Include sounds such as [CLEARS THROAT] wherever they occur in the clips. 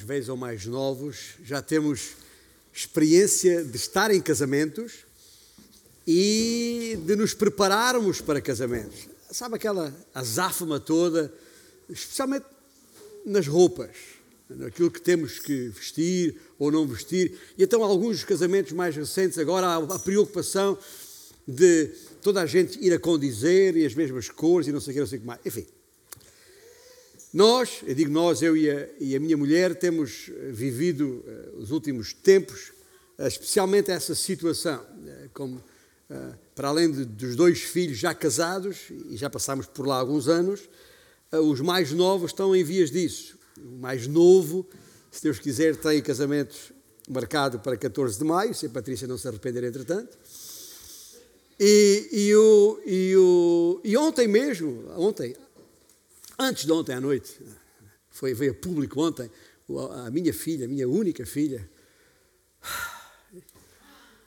mais velhos ou mais novos, já temos experiência de estar em casamentos e de nos prepararmos para casamentos. Sabe aquela azáfama toda, especialmente nas roupas, naquilo que temos que vestir ou não vestir. E então, alguns casamentos mais recentes, agora há a preocupação de toda a gente ir a condizer e as mesmas cores e não sei o que, não sei o que mais. Enfim, nós, eu digo nós, eu e a, e a minha mulher, temos vivido uh, os últimos tempos, uh, especialmente essa situação, uh, como para além de, dos dois filhos já casados, e já passámos por lá alguns anos, os mais novos estão em vias disso. O mais novo, se Deus quiser, tem casamento marcado para 14 de maio, se a Patrícia não se arrepender entretanto. E, e, o, e, o, e ontem mesmo, ontem, antes de ontem à noite, foi, veio a público ontem, a minha filha, a minha única filha,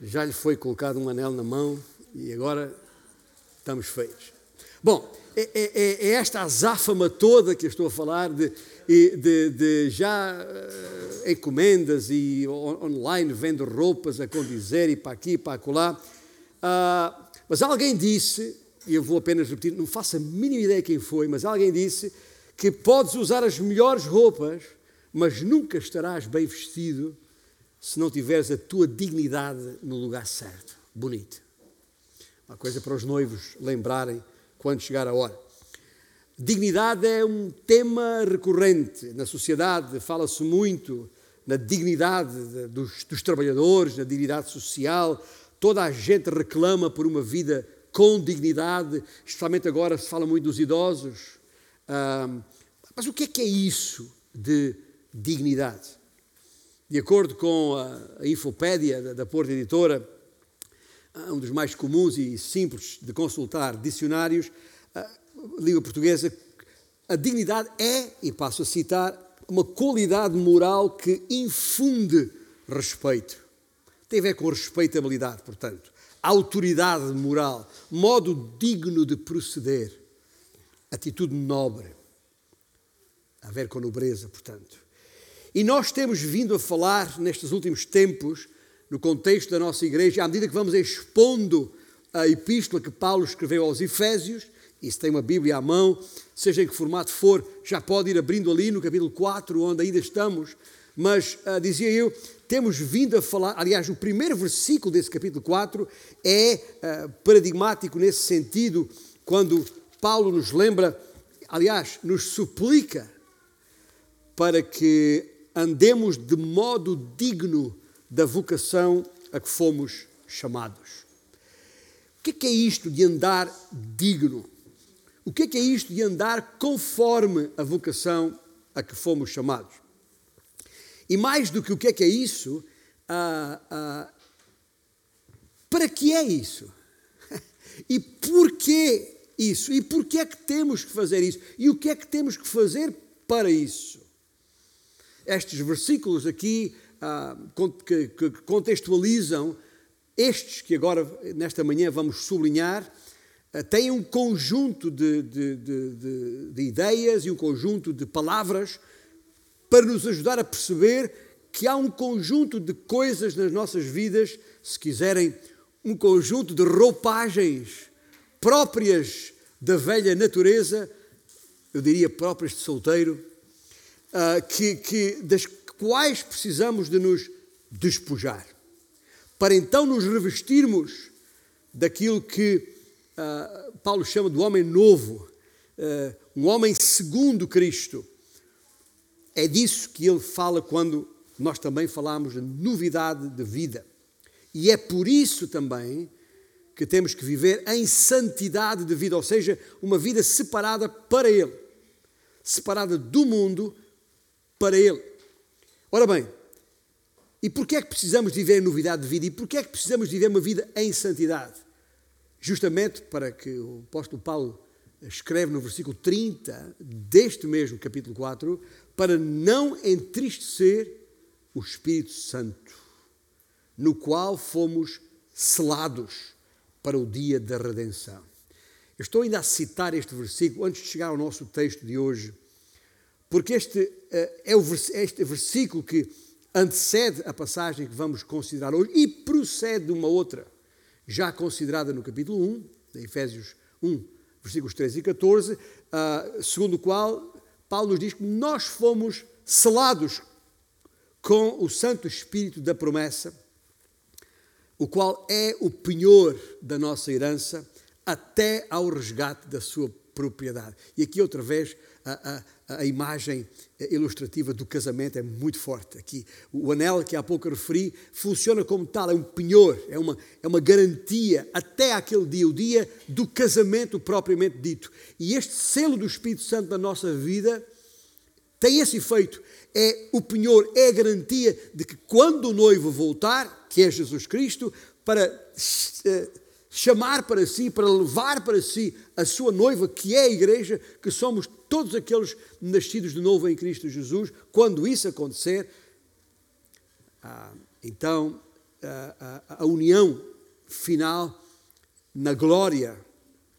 já lhe foi colocado um anel na mão e agora estamos feios. Bom, é, é, é, é esta azáfama toda que eu estou a falar de, de, de já uh, encomendas e online vendo roupas a condizer e para aqui e para acolá. Uh, mas alguém disse, e eu vou apenas repetir, não faço a mínima ideia quem foi, mas alguém disse que podes usar as melhores roupas, mas nunca estarás bem vestido se não tiveres a tua dignidade no lugar certo. Bonito. Uma coisa para os noivos lembrarem quando chegar a hora. Dignidade é um tema recorrente na sociedade, fala-se muito na dignidade dos, dos, trabalhadores, na dignidade social. Toda a gente reclama por uma vida com dignidade, especialmente agora se fala muito dos idosos. Ah, mas o que é que é isso de dignidade? De acordo com a, Infopédia da, da Porta Editora, um dos mais comuns e simples de consultar dicionários, a língua portuguesa, a dignidade é, e passo a citar, uma qualidade moral que infunde respeito. Tem a ver com respeitabilidade, portanto, autoridade moral, modo digno de proceder, atitude nobre, a ver com nobreza, portanto. E nós temos vindo a falar nestes últimos tempos, no contexto da nossa igreja, à medida que vamos expondo a epístola que Paulo escreveu aos Efésios, e se tem uma Bíblia à mão, seja em que formato for, já pode ir abrindo ali no capítulo 4, onde ainda estamos. Mas, uh, dizia eu, temos vindo a falar, aliás, o primeiro versículo desse capítulo 4 é uh, paradigmático nesse sentido, quando Paulo nos lembra, aliás, nos suplica para que andemos de modo digno da vocação a que fomos chamados. O que é, é isto de andar digno? O é, que é isto de andar conforme a vocação a que fomos chamados? E mais do que o que é que é isso, ah, ah, para que é isso? [LAUGHS] e porquê isso? E porquê é que temos que fazer isso? E o que é que temos que fazer para isso? estes versículos aqui ah, que, que contextualizam estes que agora, nesta manhã, vamos sublinhar, têm um conjunto de, de, de, de ideias e um conjunto de palavras para nos ajudar a perceber que há um conjunto de coisas nas nossas vidas, se quiserem, um conjunto de roupagens próprias da velha natureza, eu diria próprias de solteiro, uh, que, que, das quais precisamos de nos despojar, para então nos revestirmos daquilo que uh, Paulo chama de homem novo, uh, um homem segundo Cristo. É disso que ele fala quando nós também falamos de novidade de vida. E é por isso também que temos que viver em santidade de vida, ou seja, uma vida separada para Ele, separada do mundo, para Ele. Ora bem, e porquê é que precisamos viver novidade de vida? E porquê é que precisamos viver uma vida em santidade? Justamente para que o apóstolo Paulo escreve no versículo 30 deste mesmo capítulo 4, para não entristecer o Espírito Santo, no qual fomos selados para o dia da redenção. Eu estou ainda a citar este versículo antes de chegar ao nosso texto de hoje, porque este é o este versículo que antecede a passagem que vamos considerar hoje e procede de uma outra, já considerada no capítulo 1, de Efésios 1, versículos 13 e 14, segundo o qual Paulo nos diz que nós fomos selados com o Santo Espírito da promessa, o qual é o penhor da nossa herança até ao resgate da sua propriedade. E aqui outra vez a, a, a, imagem ilustrativa do casamento é muito forte. Aqui o anel que há pouco referi funciona como tal, é um penhor, é uma, é uma garantia até aquele dia, o dia do casamento propriamente dito. E este selo do Espírito Santo na nossa vida tem esse efeito. É o penhor, é a garantia de que quando o noivo voltar, que é Jesus Cristo, para eh, chamar para si, para levar para si a sua noiva, que é a igreja, que somos todos aqueles nascidos de novo em Cristo Jesus, quando isso acontecer, ah, então a, a, a união final na glória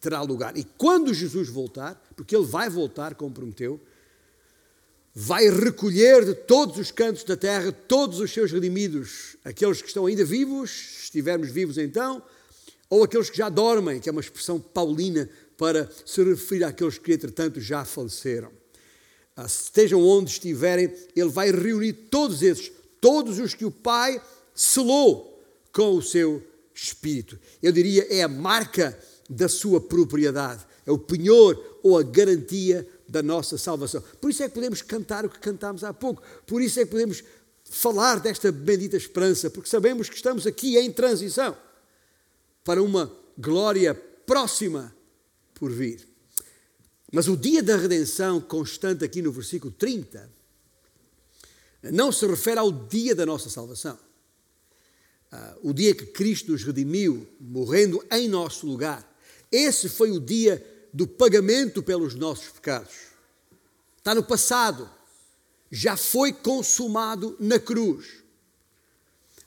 terá lugar. E quando Jesus voltar, porque ele vai voltar, como prometeu, vai recolher de todos os cantos da terra todos os seus redimidos, aqueles que estão ainda vivos, se estivermos vivos então, ou aqueles que já dormem, que é uma expressão paulina para se referir àqueles que, entretanto, já faleceram. Ah, estejam onde estiverem, Ele vai reunir todos esses, todos os que o Pai selou com o seu Espírito. Eu diria, é a marca da sua propriedade, é o penhor ou a garantia da nossa salvação. Por isso é que podemos cantar o que cantámos há pouco, por isso é que podemos falar desta bendita esperança, porque sabemos que estamos aqui em transição para uma glória próxima por vir. Mas o dia da redenção, constante aqui no versículo 30, não se refere ao dia da nossa salvação. Uh, o dia que Cristo nos redimiu, morrendo em nosso lugar. Esse foi o dia do pagamento pelos nossos pecados. Está no passado. Já foi consumado na cruz.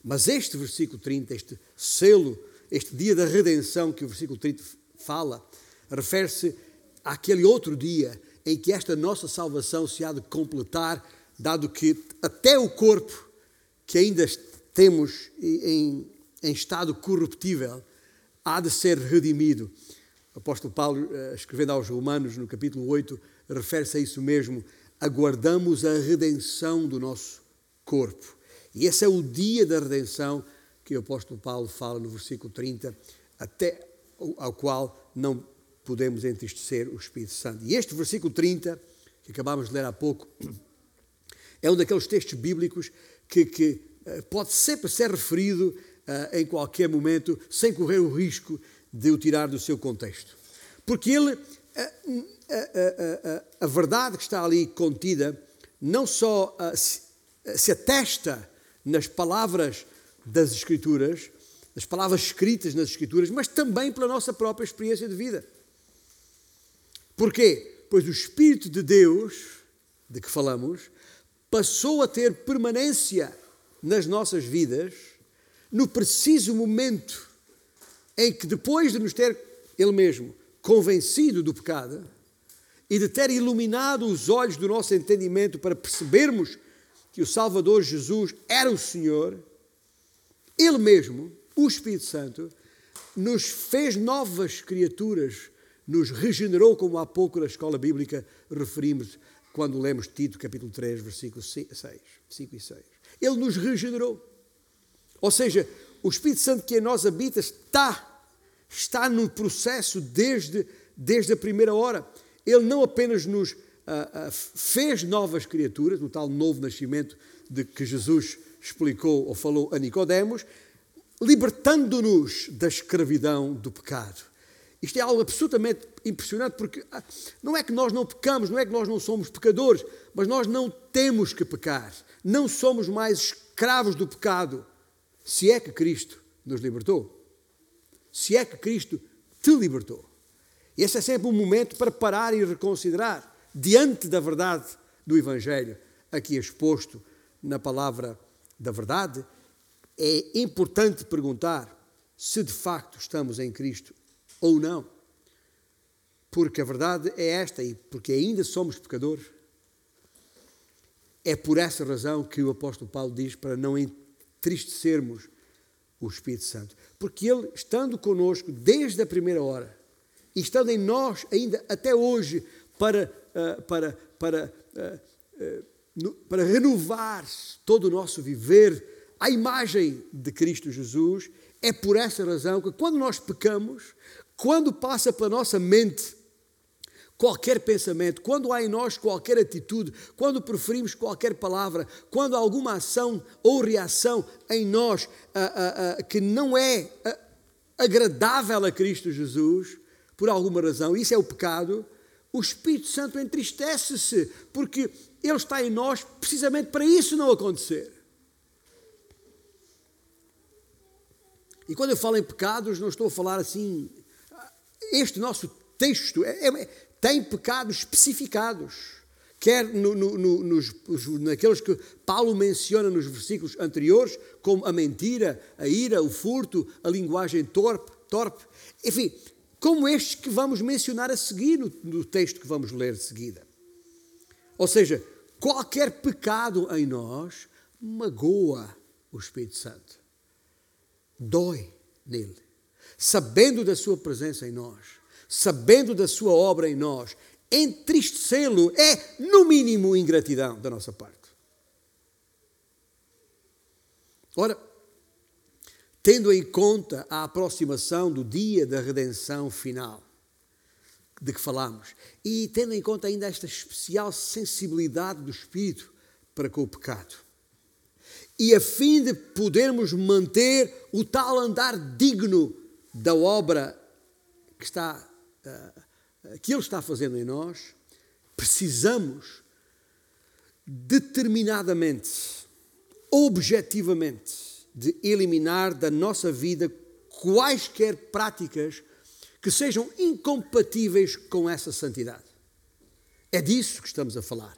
Mas este versículo 30, este selo este dia da redenção que o versículo 30 fala, refere-se àquele outro dia em que esta nossa salvação se há de completar, dado que até o corpo que ainda temos em, em estado corruptível há de ser redimido. O apóstolo Paulo, eh, escrevendo aos Romanos, no capítulo 8, refere-se a isso mesmo. Aguardamos a redenção do nosso corpo. E esse é o dia da redenção que o apóstolo Paulo fala no versículo 30, até ao qual não podemos entristecer o Espírito Santo. E este versículo 30, que acabámos de ler há pouco, [CLEARS THROAT] é um daqueles textos bíblicos que, que uh, pode sempre ser referido uh, em qualquer momento, sem correr o risco de o tirar do seu contexto. Porque ele, uh, a verdade que está ali contida, não só se, se atesta nas palavras das Escrituras, das palavras escritas nas Escrituras, mas também pela nossa própria experiência de vida. Porquê? Pois o Espírito de Deus, de que falamos, passou a ter permanência nas nossas vidas no preciso momento em que, depois de nos ter Ele mesmo convencido do pecado e de ter iluminado os olhos do nosso entendimento para percebermos que o Salvador Jesus era o Senhor, ele mesmo, o Espírito Santo, nos fez novas criaturas, nos regenerou, como há pouco na escola bíblica referimos quando lemos Tito, capítulo 3, versículos 6, 5 e 6. Ele nos regenerou. Ou seja, o Espírito Santo que em nós habita está, está num processo desde, desde a primeira hora. Ele não apenas nos uh, uh, fez novas criaturas, no tal novo nascimento de que Jesus explicou ou falou a Nicodemos, libertando-nos da escravidão do pecado. Isto é algo absolutamente impressionante porque ah, não é que nós não pecamos, não é que nós não somos pecadores, mas nós não temos que pecar. Não somos mais escravos do pecado, se é que Cristo nos libertou. Se é que Cristo te libertou. Esse é sempre um momento para parar e reconsiderar diante da verdade do Evangelho aqui exposto na palavra da verdade, é importante perguntar se de facto estamos em Cristo ou não. Porque a verdade é esta, e porque ainda somos pecadores, É por essa razão que o apóstolo Paulo diz para não entristecermos o Espírito Santo. Porque ele, estando conosco desde a primeira hora, e estando em nós ainda até hoje, para, uh, para, para, uh, uh, no, para renovar todo o nosso viver à imagem de Cristo Jesus, é por essa razão que quando nós pecamos, quando passa pela nossa mente qualquer pensamento, quando há em nós qualquer atitude, quando preferimos qualquer palavra, quando há alguma ação ou reação em nós que não é agradável a Cristo Jesus, por alguma razão, isso é o pecado, o Espírito Santo entristece-se, porque Ele está em nós precisamente para isso não acontecer. E quando eu falo em pecados, não estou a falar assim. Este nosso texto é, é, tem pecados especificados, quer no, no, no, nos, naqueles que Paulo menciona nos versículos anteriores, como a mentira, a ira, o furto, a linguagem torpe, torpe enfim, como estes que vamos mencionar a seguir no, no texto que vamos ler de seguida. Ou seja, qualquer pecado em nós magoa o Espírito Santo, dói nele, sabendo da sua presença em nós, sabendo da sua obra em nós, entristecê-lo é, no mínimo, ingratidão da nossa parte. Ora, tendo em conta a aproximação do dia da redenção final, de que falamos, e tendo em conta ainda esta especial sensibilidade do Espírito para com o pecado, e a fim de podermos manter o tal andar digno da obra que está uh, que ele está fazendo em nós, precisamos determinadamente, objetivamente, de eliminar da nossa vida quaisquer práticas que sejam incompatíveis com essa santidade. É disso que estamos a falar.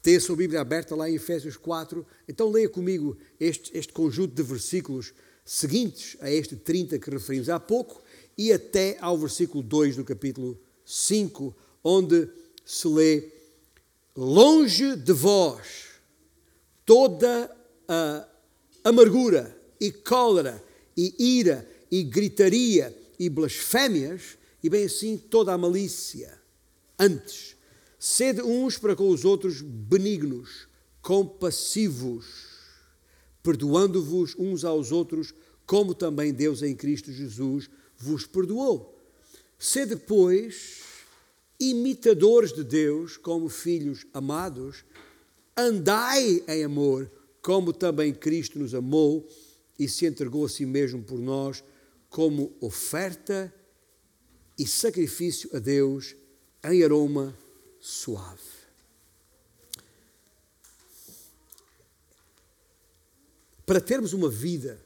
Tem a sua Bíblia aberta lá em Efésios 4, então leia comigo este, este conjunto de versículos seguintes a este 30 que referimos há pouco e até ao versículo 2 do capítulo 5, onde se lê: Longe de vós toda a amargura e cólera e ira e gritaria e blasfémias e bem assim toda a malícia. Antes, sede uns para com os outros benignos, compassivos, perdoando-vos uns aos outros, como também Deus em Cristo Jesus vos perdoou. Sede, pois, imitadores de Deus como filhos amados, andai em amor, como também Cristo nos amou e se entregou a si mesmo por nós como oferta e sacrifício a Deus em aroma suave. Para termos uma vida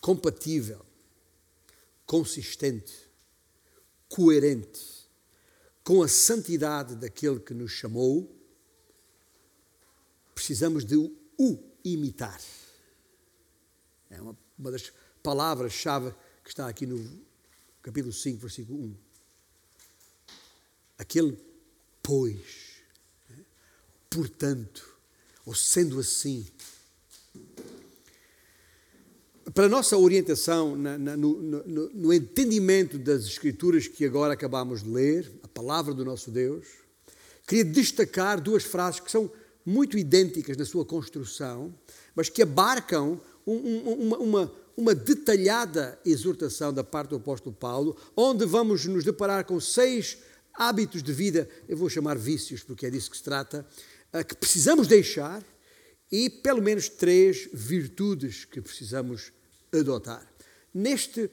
compatível, consistente, coerente com a santidade daquele que nos chamou, precisamos de o imitar. É uma, uma das palavras-chave que está aqui no capítulo 5, versículo 1. Aquele, pois, né? portanto, ou sendo assim. Para a nossa orientação na, na, no, no, no entendimento das Escrituras que agora acabamos de ler, a palavra do nosso Deus, queria destacar duas frases que são muito idênticas na sua construção, mas que abarcam um, um, uma, uma, uma detalhada exortação da parte do apóstolo Paulo, onde vamos nos deparar com seis hábitos de vida, eu vou chamar vícios, porque é disso que se trata, que precisamos deixar, e pelo menos três virtudes que precisamos adotar. Neste,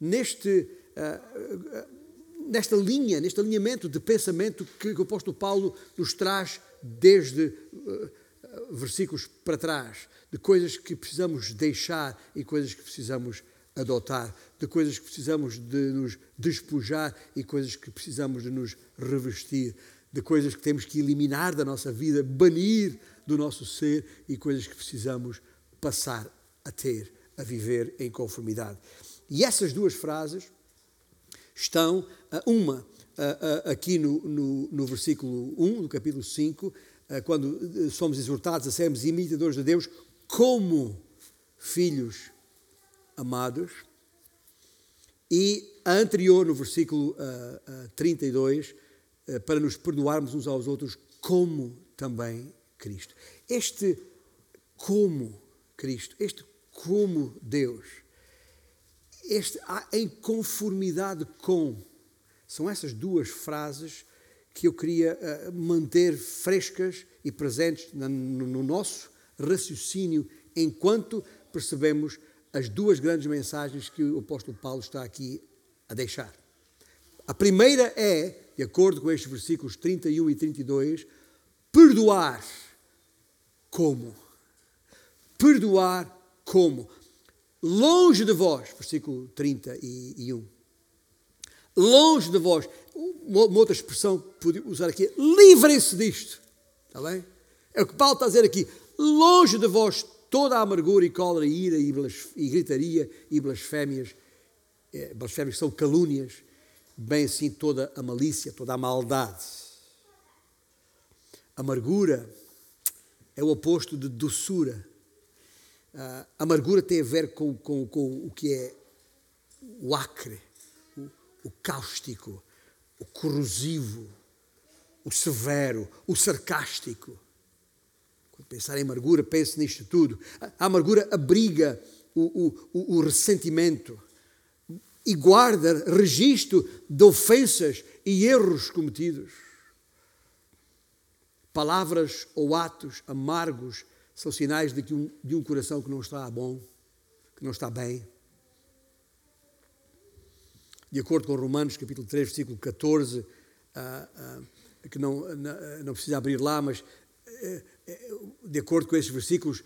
neste, uh, nesta linha, neste alinhamento de pensamento que o apóstolo Paulo nos traz desde uh, versículos para trás, de coisas que precisamos deixar e coisas que precisamos adotar, de coisas que precisamos de nos despojar e coisas que precisamos de nos revestir, de coisas que temos que eliminar da nossa vida, banir do nosso ser e coisas que precisamos passar a ter, a viver em conformidade. E essas duas frases estão, uma aqui no, no, no versículo 1 do capítulo 5, eh, quando eh, somos exortados a sermos imitadores de Deus como filhos amados. E a anterior, no versículo uh, uh, 32, uh, para nos perdoarmos uns aos outros, como também Cristo. Este como Cristo, este como Deus, este em conformidade com, são essas duas frases que eu queria uh, manter frescas e presentes no nosso raciocínio enquanto percebemos as duas grandes mensagens que o apóstolo Paulo está aqui a deixar. A primeira é, de acordo com estes versículos 31 e 32, perdoar como? Perdoar como? Longe de vós, versículo 31. Longe de vós, uma outra expressão que podia usar aqui, livrem-se disto. Está bem? É o que Paulo está a dizer aqui. Longe de vós toda a amargura e cólera e ira e, e gritaria e blasfémias. É, blasfémias são calúnias, bem assim toda a malícia, toda a maldade. Amargura é o oposto de doçura. Uh, amargura tem a ver com, com, com o que é o acre, o, cáustico, o corrosivo, o severo, o sarcástico. Quando pensar em amargura, pense nisto tudo. A amargura abriga o, o, o ressentimento e guarda registro de ofensas e erros cometidos. Palavras ou atos amargos são sinais de, um, de um coração que não está bom, que não está bem. De acordo com Romanos capítulo 3, versículo 14, uh, uh, que não, não, não precisa abrir lá, mas uh, de acordo com esses versículos,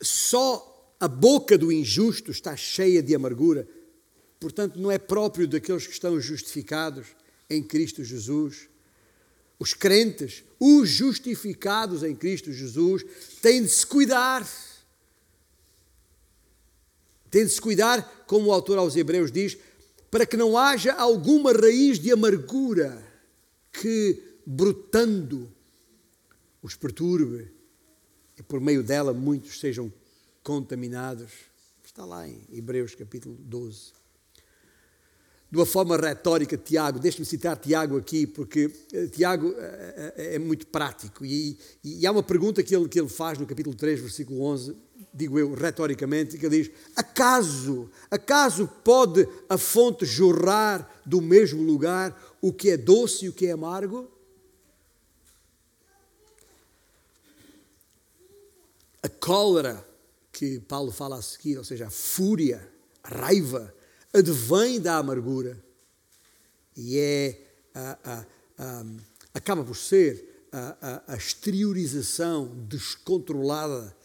só a boca do injusto está cheia de amargura. Portanto, não é próprio daqueles que estão justificados em Cristo Jesus. Os crentes, os justificados em Cristo Jesus, têm de se cuidar. Têm de se cuidar, como o autor aos Hebreus diz, para que não haja alguma raiz de amargura que, brotando, os perturbe e por meio dela muitos sejam contaminados. Está lá em Hebreus capítulo 12. De uma forma retórica, Tiago, deixe-me citar Tiago aqui, porque eh, Tiago é, é muito prático e, e, há uma pergunta que ele, que ele faz no capítulo 3, versículo 11, digo eu, retoricamente, que ele diz: Acaso, acaso pode a fonte jorrar do mesmo lugar o que é doce e o que é amargo? a cólera que Paulo fala a seguir, ou seja, a fúria, a raiva, advém da amargura e é a, a, a, acaba por ser a, exteriorização descontrolada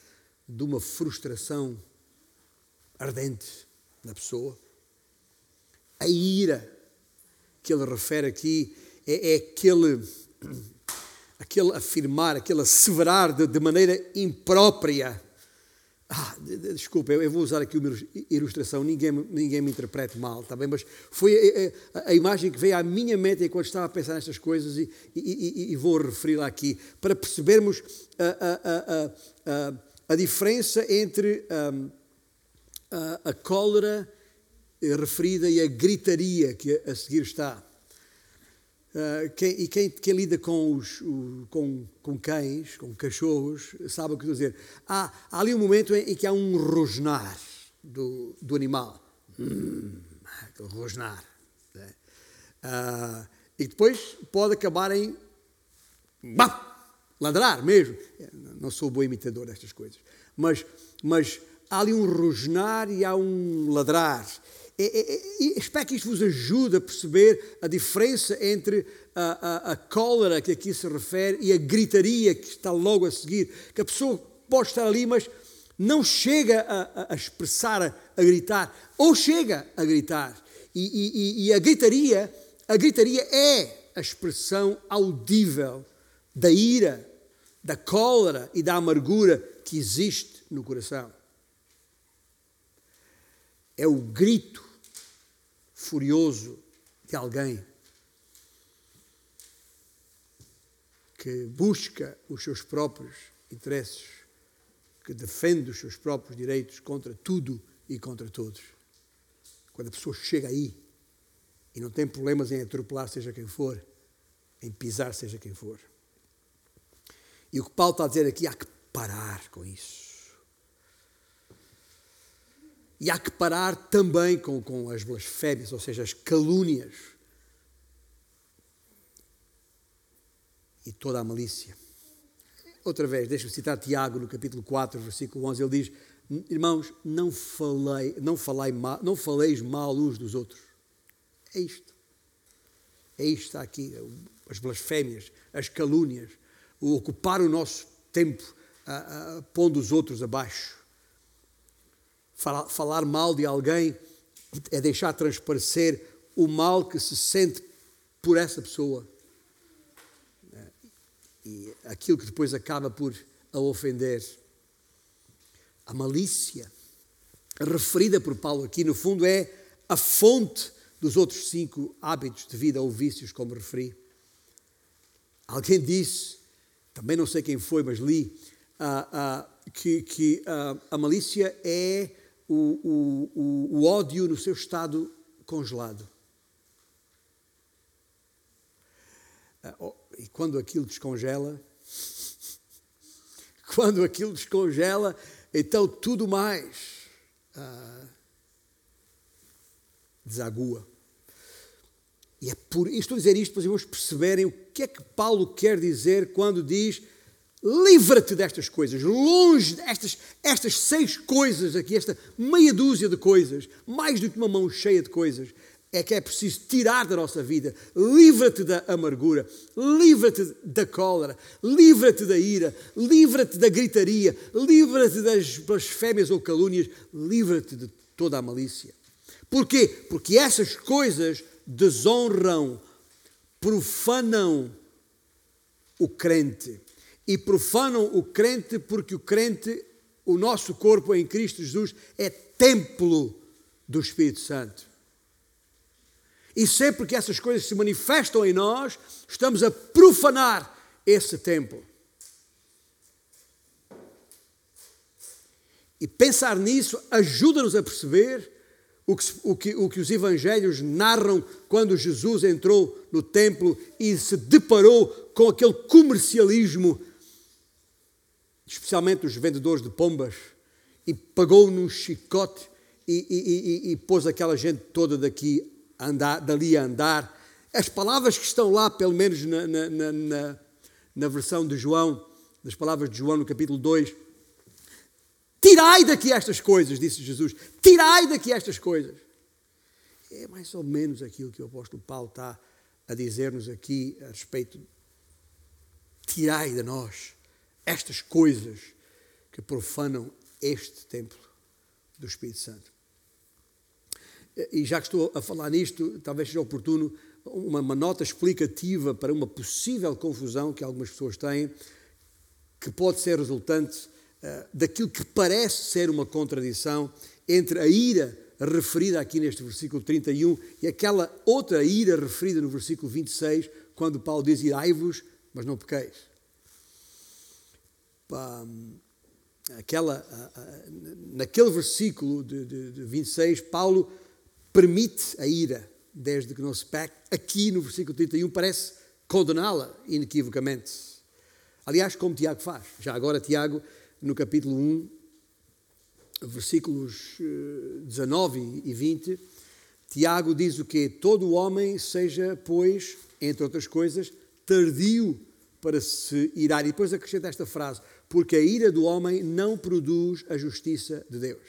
de uma frustração ardente na pessoa. A ira que ele refere aqui é, é aquele aquele afirmar, aquele asseverar de, de maneira imprópria. Ah, desculpa, eu vou usar aqui uma ilustração, ninguém, ninguém me interprete mal, está bem? Mas foi a, a, a, imagem que veio à minha mente enquanto estava a pensar nestas coisas e, e, e, e vou referi-la aqui, para percebermos a, a, diferença entre a, a cólera referida e a gritaria que a seguir está. Uh, quem, e quem, quem, lida com, os, com, com, cães, com cachorros, sabe o que dizer. Há, há ali um momento em, em, que há um rosnar do, do animal. Hum, rosnar. Né? Uh, e depois pode acabar em bah, ladrar mesmo. Não sou bom imitador destas coisas. Mas, mas há ali um rosnar e há um ladrar. E, e, e, espero que isto vos ajude a perceber a diferença entre a, a, a cólera que aqui se refere e a gritaria que está logo a seguir. Que a pessoa pode estar ali, mas não chega a, a expressar, a, gritar, ou chega a gritar. E, e a gritaria, a gritaria é a expressão audível da ira, da cólera e da amargura que existe no coração é o grito furioso de alguém que busca os seus próprios interesses, que defende os seus próprios direitos contra tudo e contra todos. Quando a pessoa chega aí e não tem problemas em atropelar seja quem for, em pisar seja quem for. E o que Paulo está a dizer aqui, há que parar com isso. E há que parar também com, com as blasfémias, ou seja, as calúnias e toda a malícia. Outra vez, deixa-me citar Tiago no capítulo 4, versículo 11, ele diz: Irmãos, não falei, não falei mal, não faleis mal uns dos outros. É isto. É isto está aqui, as blasfémias, as calúnias, o ocupar o nosso tempo a, a, pondo os outros abaixo. Falar, mal de alguém é deixar transparecer o mal que se sente por essa pessoa e aquilo que depois acaba por a ofender. A malícia, referida por Paulo aqui, no fundo, é a fonte dos outros cinco hábitos de vida ou vícios, como referi. Alguém disse, também não sei quem foi, mas li, uh, uh, que, que uh, a malícia é o, o, o, ódio no seu estado congelado. Oh, e quando aquilo descongela, [LAUGHS] quando aquilo descongela, então tudo mais ah, desagua. E é por estou a dizer isto para os irmãos perceberem o que é que Paulo quer dizer quando diz livra-te destas coisas, longe destas estas seis coisas aqui, esta meia dúzia de coisas, mais do que uma mão cheia de coisas, é que é preciso tirar da nossa vida. Livra-te da amargura, livra-te da cólera, livra-te da ira, livra-te da gritaria, livra-te das blasfémias ou calúnias, livra-te de toda a malícia. Porquê? Porque essas coisas desonram, profanam o crente. E profanam o crente porque o crente, o nosso corpo em Cristo Jesus, é templo do Espírito Santo. E sempre que essas coisas se manifestam em nós, estamos a profanar esse templo. E pensar nisso ajuda-nos a perceber o que, o, que, o que os evangelhos narram quando Jesus entrou no templo e se deparou com aquele comercialismo, especialmente dos vendedores de pombas, e pagou num chicote e, e, e, e pôs aquela gente toda daqui andar, dali a andar. As palavras que estão lá, pelo menos na, na, na, na versão de João, das palavras de João no capítulo 2, Tirai daqui estas coisas, disse Jesus. Tirai daqui estas coisas. É mais ou menos aquilo que o apóstolo Paulo está a dizer-nos aqui a respeito. Tirai de nós estas coisas que profanam este templo do Espírito Santo e já que estou a falar nisto, talvez seja oportuno uma, uma, nota explicativa para uma possível confusão que algumas pessoas têm, que pode ser resultante uh, daquilo que parece ser uma contradição entre a ira referida aqui neste versículo 31 e aquela outra ira referida no versículo 26, quando Paulo diz: Irai-vos, mas não pequeis. Aquela, naquele versículo de, de, de 26, Paulo permite a ira desde que não se peque. Aqui no versículo 31 parece condená-la inequivocamente. Aliás, como Tiago faz. Já agora, Tiago, no capítulo 1, versículos 19 eh, e 20, Tiago diz o que Todo homem seja, pois, entre outras coisas, tardio para se irar. E depois acrescenta esta frase: porque a ira do homem não produz a justiça de Deus.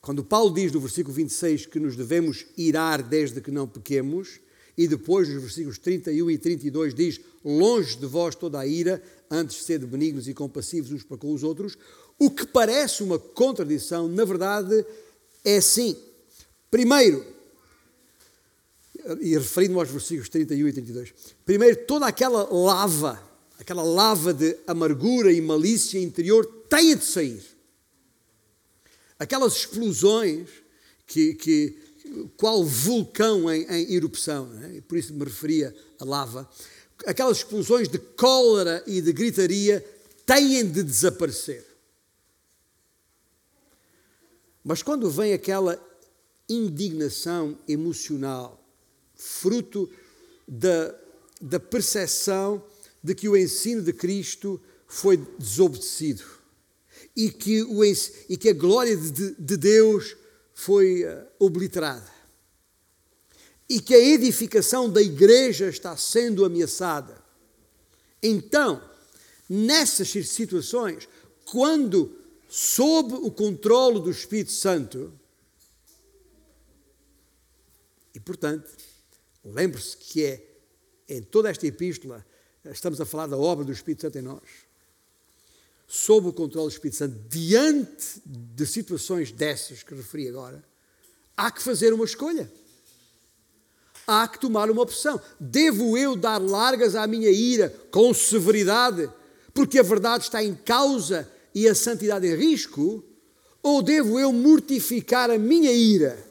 Quando Paulo diz no versículo 26 que nos devemos irar desde que não pequemos, e depois nos versículos 31 e 32 diz: Longe de vós toda a ira, antes sede benignos e compassivos uns para com os outros, o que parece uma contradição, na verdade, é assim. Primeiro, e referindo aos versículos 31 e 32, primeiro, toda aquela lava, aquela lava de amargura e malícia interior, tem de sair aquelas explosões que, que qual vulcão em, em erupção, é? por isso me referia a lava. aquelas explosões de cólera e de gritaria têm de desaparecer. Mas quando vem aquela indignação emocional, fruto da, da percepção de que o ensino de Cristo foi desobedecido e que, o, e que a glória de, de Deus foi uh, obliterada e que a edificação da igreja está sendo ameaçada. Então, nessas situações, quando sob o controle do Espírito Santo, e portanto, lembre-se que é em toda esta epístola, estamos a falar da obra do Espírito Santo em nós. Sob o controle do Espírito Santo, diante de situações dessas que referi agora, há que fazer uma escolha. Há que tomar uma opção. Devo eu dar largas à minha ira com severidade, porque a verdade está em causa e a santidade em risco? Ou devo eu mortificar a minha ira,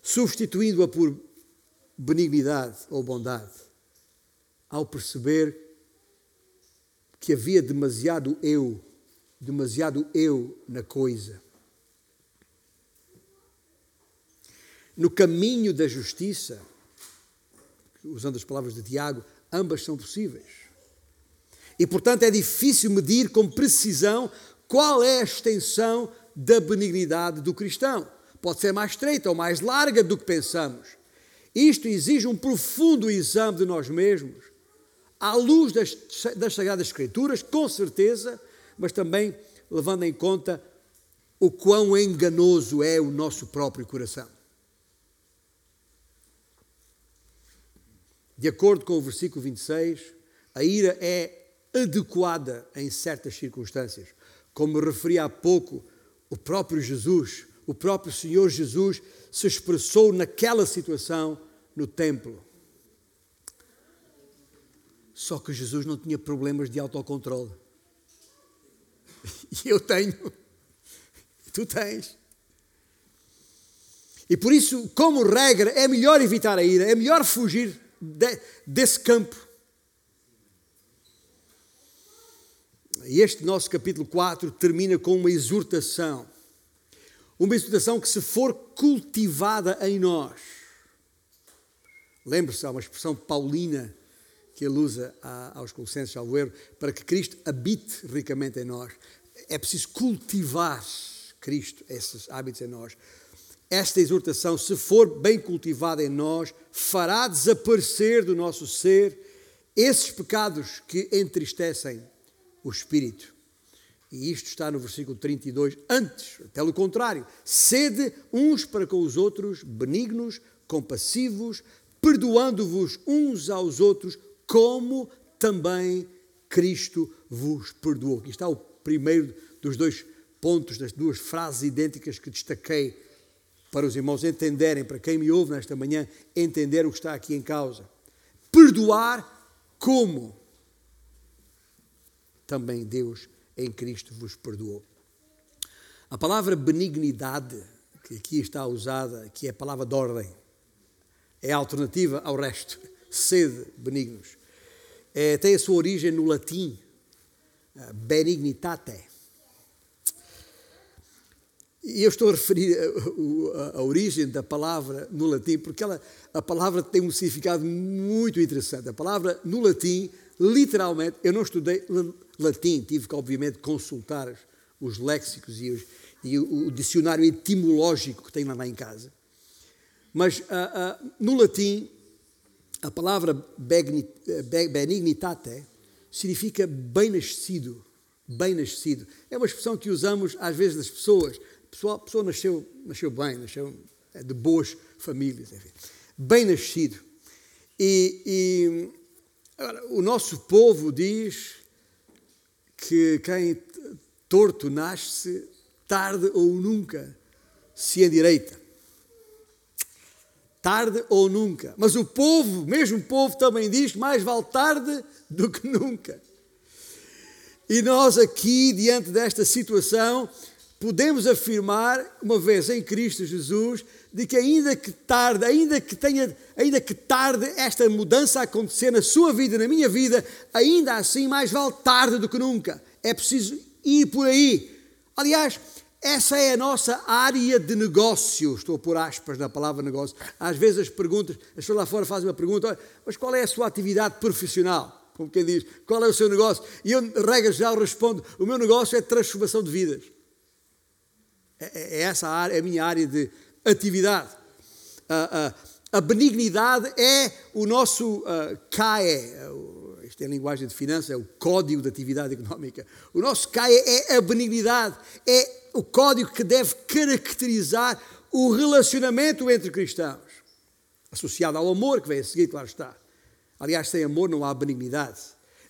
substituindo-a por benignidade ou bondade, ao perceber que havia demasiado eu, demasiado eu na coisa. No caminho da justiça, usando as palavras de Tiago, ambas são possíveis. E, portanto, é difícil medir com precisão qual é a extensão da benignidade do cristão. Pode ser mais estreita ou mais larga do que pensamos. Isto exige um profundo exame de nós mesmos, à luz das, das Sagradas Escrituras, com certeza, mas também levando em conta o quão enganoso é o nosso próprio coração. De acordo com o versículo 26, a ira é adequada em certas circunstâncias. Como referi há pouco, o próprio Jesus o próprio Senhor Jesus se expressou naquela situação no templo. Só que Jesus não tinha problemas de autocontrole. E eu tenho. Tu tens. E por isso, como regra, é melhor evitar a ira, é melhor fugir de, desse campo. E este nosso capítulo 4 termina com uma exortação uma exortação que, se for cultivada em nós, lembre-se, há uma expressão paulina que ele usa aos Colossenses, ao erro, para que Cristo habite ricamente em nós. É preciso cultivar Cristo, esses hábitos em nós. Esta exortação, se for bem cultivada em nós, fará desaparecer do nosso ser esses pecados que entristecem o espírito. E isto está no versículo 32. Antes, pelo contrário, sede uns para com os outros, benignos, compassivos, perdoando-vos uns aos outros, como também Cristo vos perdoou. Aqui está o primeiro dos dois pontos, das duas frases idênticas que destaquei para os irmãos entenderem, para quem me ouve nesta manhã, entender o que está aqui em causa. Perdoar como também Deus em Cristo vos perdoou. A palavra benignidade, que aqui está usada, que é a palavra de ordem, é alternativa ao resto. Sede benignos. É, tem a sua origem no latim, benignitate. E eu estou a referir a, a, a, origem da palavra no latim, porque ela, a palavra tem um significado muito interessante. A palavra no latim, literalmente, eu não estudei latim, tive que, obviamente, consultar os léxicos e, os, e o, o, dicionário etimológico que tenho lá em casa. Mas no latim, a palavra benignitate significa bem-nascido. Bem-nascido. É uma expressão que usamos às vezes das pessoas. A pessoa, a pessoa nasceu, nasceu bem, nasceu é de boas famílias, enfim. Bem-nascido. E, e agora, o nosso povo diz que quem torto nasce, tarde ou nunca se endireita. Tarde ou nunca. Mas o povo, mesmo o povo, também diz mais vale tarde do que nunca. E nós aqui, diante desta situação, podemos afirmar, uma vez em Cristo Jesus, de que ainda que tarde, ainda que tenha, ainda que tarde esta mudança acontecer na sua vida, na minha vida, ainda assim mais vale tarde do que nunca. É preciso ir por aí. Aliás, essa é a nossa área de negócio. Estou a pôr aspas na palavra negócio. Às vezes as perguntas, as pessoas lá fora fazem uma pergunta, mas qual é a sua atividade profissional? Como quem diz, qual é o seu negócio? E eu, regra geral, respondo: o meu negócio é transformação de vidas. É, é, é essa a, área, é a minha área de atividade. A, a, a benignidade é o nosso uh, CAE, isto é a linguagem de finanças, é o código de atividade económica. O nosso CAE é a benignidade, é o código que deve caracterizar o relacionamento entre cristãos, associado ao amor que vem a seguir, claro está. Aliás, sem amor não há benignidade.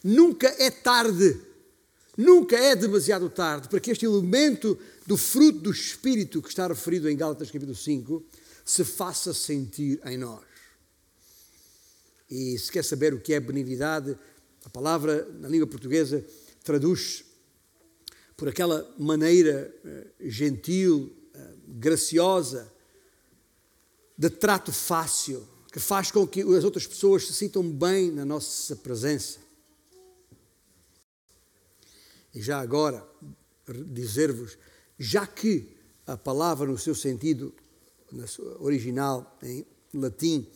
Nunca é tarde, nunca é demasiado tarde para que este elemento do fruto do Espírito que está referido em Gálatas capítulo 5 se faça sentir em nós. E se quer saber o que é benignidade, a palavra na língua portuguesa traduz por aquela maneira eh, gentil, eh, graciosa, de trato fácil, que faz com que as outras pessoas se sintam bem na nossa presença. E já agora, dizer-vos, já que a palavra, no seu sentido original, em latim,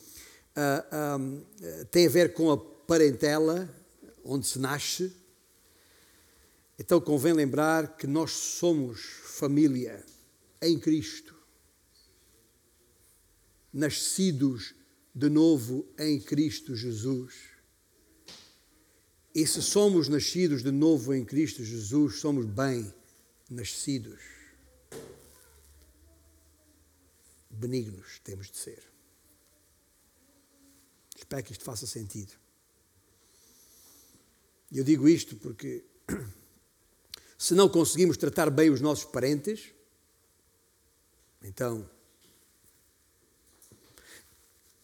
um, tem a ver com a parentela, onde se nasce, então convém lembrar que nós somos família em Cristo, nascidos de novo em Cristo Jesus. E se somos nascidos de novo em Cristo Jesus, somos bem nascidos. Benignos temos de ser. Espero que isto faça sentido. Eu digo isto porque, se não conseguimos tratar bem os nossos parentes, então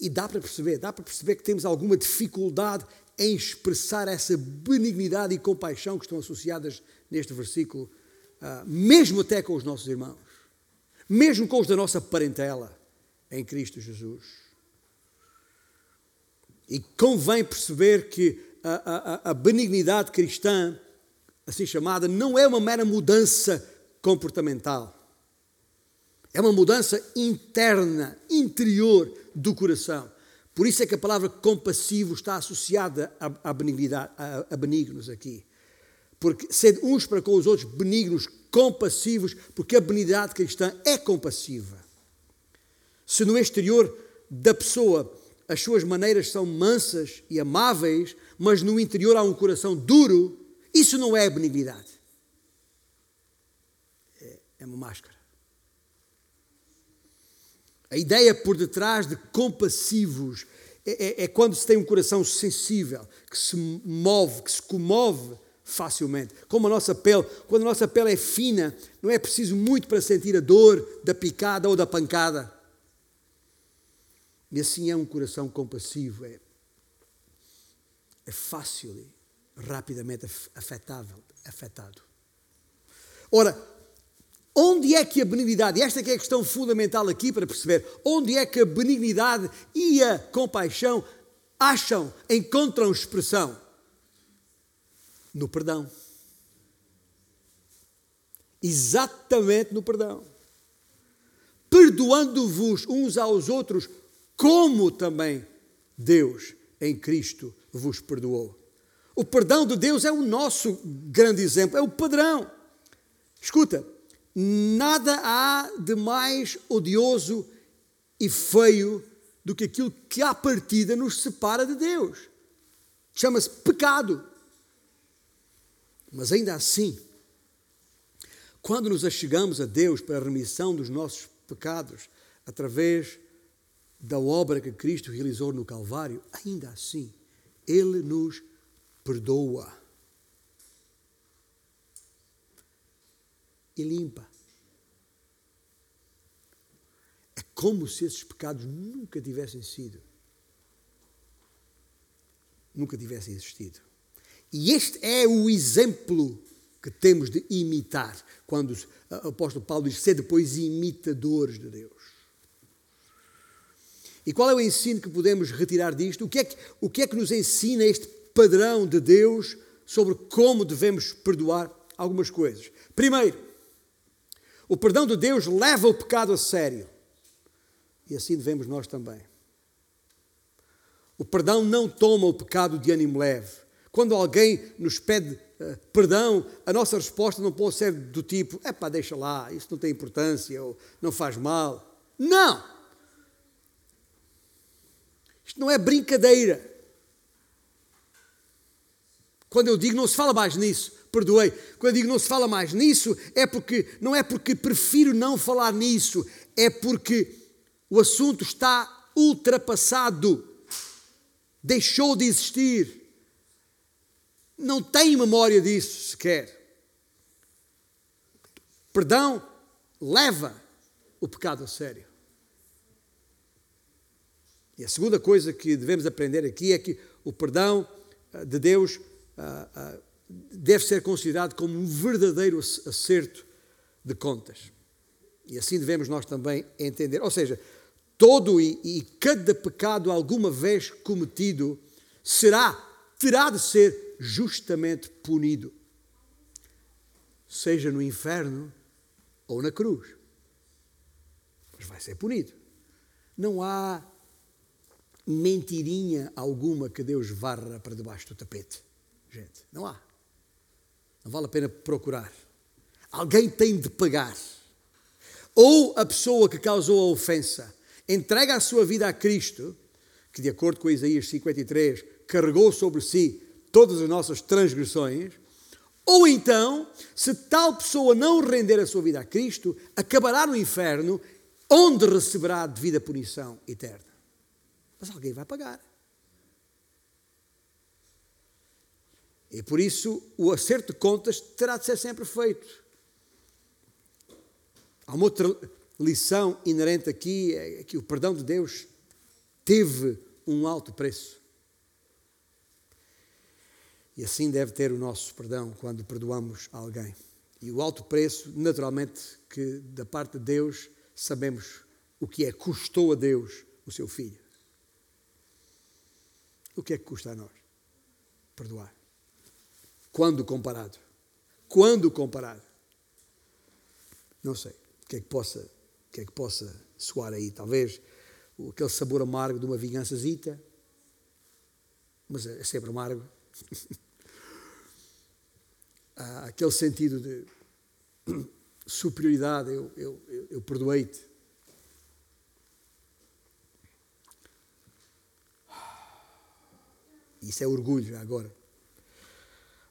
e dá para perceber, dá para perceber que temos alguma dificuldade em expressar essa benignidade e compaixão que estão associadas neste versículo, uh, mesmo até com os nossos irmãos, mesmo com os da nossa parentela em Cristo Jesus. E convém perceber que a, a, a benignidade cristã, assim chamada, não é uma mera mudança comportamental. É uma mudança interna, interior do coração. Por isso é que a palavra compassivo está associada à, benignidade, a, benignos aqui. Porque sede uns para com os outros benignos, compassivos, porque a benignidade cristã é compassiva. Se no exterior da pessoa as suas maneiras são mansas e amáveis, mas no interior há um coração duro, isso não é benignidade. É, é uma máscara. A ideia por detrás de compassivos é, é, é, quando se tem um coração sensível, que se move, que se comove facilmente. Como a nossa pele, quando a nossa pele é fina, não é preciso muito para sentir a dor da picada ou da pancada. E assim é um coração compassivo, é, é fácil rapidamente afetável, afetado. Ora, Onde é que a benignidade, esta é a questão fundamental aqui para perceber, onde é que a benignidade e a compaixão acham, encontram expressão? No perdão. Exatamente no perdão. Perdoando-vos uns aos outros, como também Deus em Cristo vos perdoou. O perdão de Deus é o nosso grande exemplo, é o padrão. Escuta, Nada há de mais odioso e feio do que aquilo que à partida nos separa de Deus. Chama-se pecado. Mas ainda assim, quando nos achegamos a Deus para a remissão dos nossos pecados, através da obra que Cristo realizou no Calvário, ainda assim, Ele nos perdoa. e limpa. É como se esses pecados nunca tivessem sido, nunca tivessem existido. E este é o exemplo que temos de imitar. Quando o apóstolo Paulo diz ser depois imitadores de Deus. E qual é o ensino que podemos retirar disto? O que é que, o que, é que nos ensina este padrão de Deus sobre como devemos perdoar algumas coisas? Primeiro, o perdão de Deus leva o pecado a sério. E assim devemos nós também. O perdão não toma o pecado de ânimo leve. Quando alguém nos pede uh, perdão, a nossa resposta não pode ser do tipo: é pá, deixa lá, isso não tem importância, ou não faz mal. Não! Isto não é brincadeira. Quando eu digo não se fala mais nisso, perdoei. Quando eu digo não se fala mais nisso, é porque não é porque prefiro não falar nisso, é porque o assunto está ultrapassado. Deixou de existir. Não tenho memória disso sequer. Perdão leva o pecado a sério. E a segunda coisa que devemos aprender aqui é que o perdão ah, de Deus ah, ah, deve ser considerado como um verdadeiro acerto de contas. E assim devemos nós também entender. Ou seja, todo e, e cada pecado alguma vez cometido será, terá de ser justamente punido, seja no inferno ou na cruz. Mas vai ser punido. Não há mentirinha alguma que Deus varra para debaixo do tapete. Gente, não há. Não vale a pena procurar. Alguém tem de pagar. Ou a pessoa que causou a ofensa entrega a sua vida a Cristo, que de acordo com Isaías 53, carregou sobre si todas as nossas transgressões, ou então, se tal pessoa não render a sua vida a Cristo, acabará no inferno, onde receberá devida punição eterna. Mas alguém vai pagar. E por isso o acerto de contas terá de ser sempre feito. Há uma outra lição inerente aqui, é que o perdão de Deus teve um alto preço. E assim deve ter o nosso perdão quando perdoamos alguém. E o alto preço, naturalmente, que da parte de Deus sabemos o que é, custou a Deus o seu filho. O que é que custa a nós? Perdoar. Quando comparado? Quando comparado? Não sei. O que é que possa, o que é que possa soar aí? Talvez aquele sabor amargo de uma vingançazita, mas é sempre amargo. Há [LAUGHS] aquele sentido de superioridade, eu, eu, eu, eu perdoei-te. Isso é orgulho agora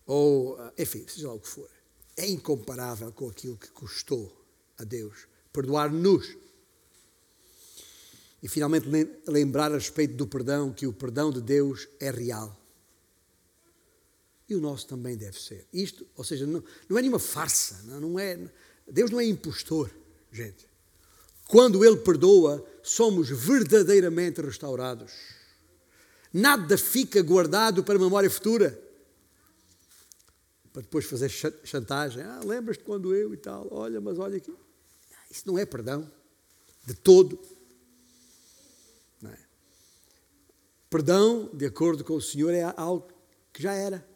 ou, enfim, seja lá o que for, é incomparável com aquilo que custou a Deus perdoar-nos. E finalmente lembrar a respeito do perdão, que o perdão de Deus é real. E o nosso também deve ser. Isto, ou seja, não, não é nenhuma farsa, não é, Deus não é impostor, gente. Quando Ele perdoa, somos verdadeiramente restaurados. Nada fica guardado para memória futura para depois fazer chantagem. Ah, lembras-te quando eu e tal? Olha, mas olha aqui. Isso não é perdão, de todo. É? Perdão, de acordo com o Senhor, é algo que já era.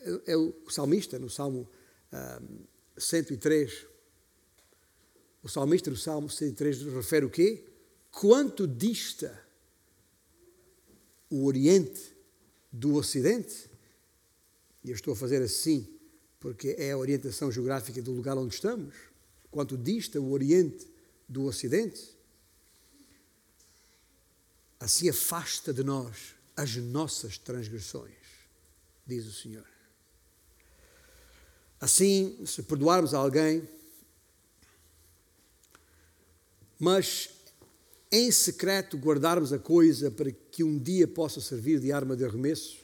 É, é o salmista, no Salmo um, 103. O salmista, no Salmo 103, refere o quê? Quanto dista o Oriente do Ocidente? E eu estou a fazer assim porque é a orientação geográfica do lugar onde estamos. Quanto dista o Oriente do Ocidente, assim afasta de nós as nossas transgressões, diz o Senhor. Assim, se perdoarmos a alguém, mas em secreto guardarmos a coisa para que um dia possa servir de arma de arremesso,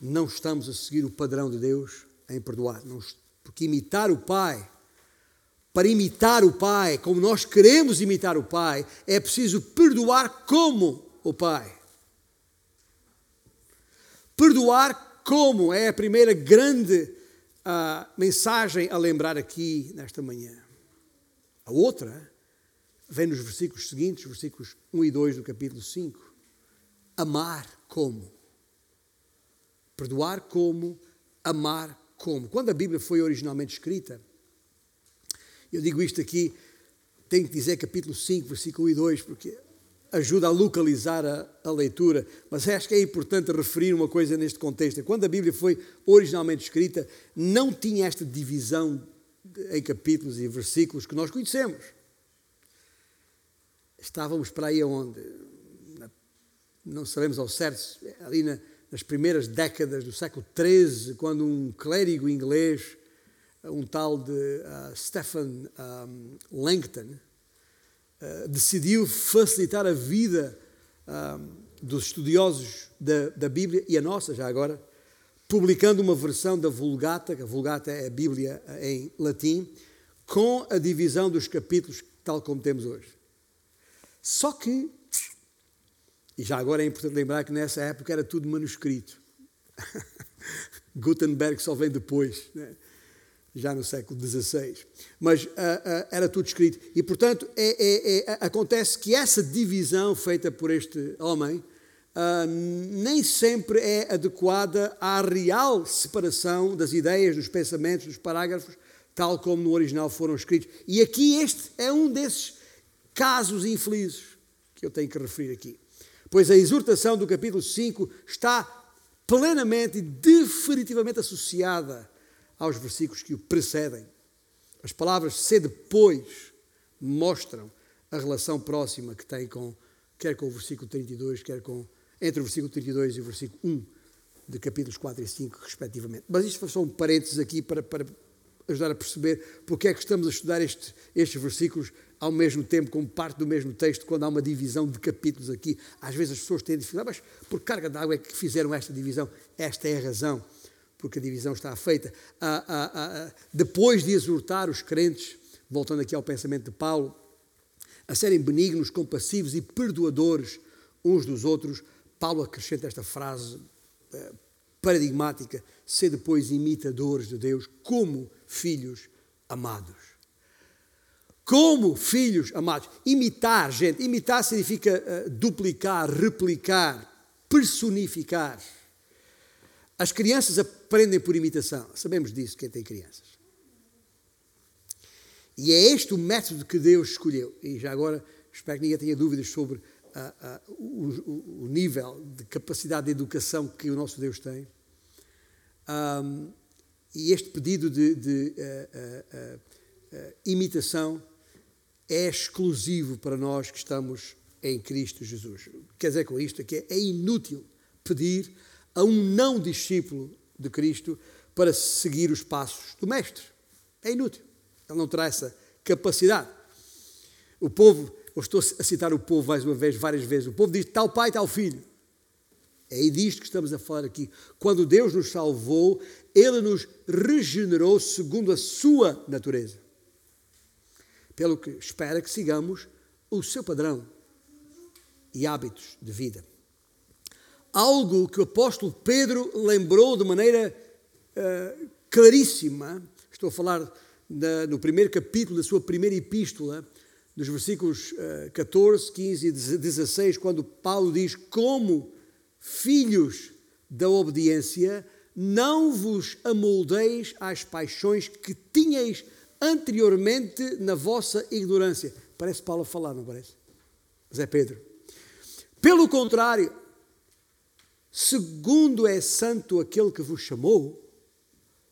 não estamos a seguir o padrão de Deus em perdoar. Porque imitar o Pai, para imitar o Pai, como nós queremos imitar o Pai, é preciso perdoar como o Pai. Perdoar como é a primeira grande uh, mensagem a lembrar aqui nesta manhã. A outra vem nos versículos seguintes, versículos 1 e 2 do capítulo 5. Amar como? Perdoar como? Amar como? Quando a Bíblia foi originalmente escrita, eu digo isto aqui, tenho que dizer capítulo 5, versículo 1 e 2, porque ajuda a localizar a, a, leitura, mas acho que é importante referir uma coisa neste contexto. Quando a Bíblia foi originalmente escrita, não tinha esta divisão em capítulos e versículos que nós conhecemos. Estávamos para aí aonde? Não sabemos ao certo, ali na, nas primeiras décadas do século XIII, quando um clérigo inglês, um tal de uh, Stephen um, Langton, uh, decidiu facilitar a vida dos estudiosos da, da, Bíblia e a nossa já agora, publicando uma versão da Vulgata, que a Vulgata é a Bíblia em latim, com a divisão dos capítulos tal como temos hoje. Só que e já agora é importante lembrar que nessa época era tudo manuscrito. [LAUGHS] Gutenberg só vem depois, né? já no século XVI. Mas uh, uh, era tudo escrito. E, portanto, é, é, é, acontece que essa divisão feita por este homem uh, nem sempre é adequada à real separação das ideias, dos pensamentos, dos parágrafos, tal como no original foram escritos. E aqui este é um desses casos infelizes que eu tenho que referir aqui pois a exortação do capítulo 5 está plenamente e definitivamente associada aos versículos que o precedem. As palavras se depois mostram a relação próxima que tem com, quer com o versículo 32, quer com, entre o versículo 32 e o versículo 1 de capítulos 4 e 5, respectivamente. Mas isto foi só um parênteses aqui para, para ajudar a perceber porque é que estamos a estudar este, estes versículos ao mesmo tempo como parte do mesmo texto, quando há uma divisão de capítulos aqui. Às vezes as pessoas têm dificuldade, mas por carga d'água é que fizeram esta divisão. Esta é a razão porque a divisão está feita. Ah, ah, ah, depois de exortar os crentes, voltando aqui ao pensamento de Paulo, a serem benignos, compassivos e perdoadores uns dos outros, Paulo acrescenta esta frase eh, paradigmática: ser depois imitadores de Deus como filhos amados. Como filhos amados. Imitar, gente. Imitar significa uh, duplicar, replicar, personificar. As crianças aprendem por imitação. Sabemos disso, quem tem crianças. E é este o método que Deus escolheu. E já agora, espero que ninguém tenha dúvidas sobre uh, uh, o, o, nível de capacidade de educação que o nosso Deus tem. Um, e este pedido de, de uh, imitação é exclusivo para nós que estamos em Cristo Jesus. Quer dizer com isto é que é inútil pedir a um não discípulo de Cristo para seguir os passos do Mestre. É inútil. Ele não terá essa capacidade. O povo, eu estou a citar o povo mais uma vez, várias vezes, o povo diz tal pai, tal filho. É disto que estamos a falar aqui. Quando Deus nos salvou, Ele nos regenerou segundo a sua natureza pelo que espera que sigamos o seu padrão e hábitos de vida. Algo que o apóstolo Pedro lembrou de maneira uh, claríssima, estou a falar na, no primeiro capítulo da sua primeira epístola, nos versículos uh, 14, 15 e 16, quando Paulo diz: Como filhos da obediência, não vos amoldeis às paixões que tinhais anteriormente na vossa ignorância. Parece Paulo a falar, não parece? Mas é Pedro. Pelo contrário, segundo é santo aquele que vos chamou,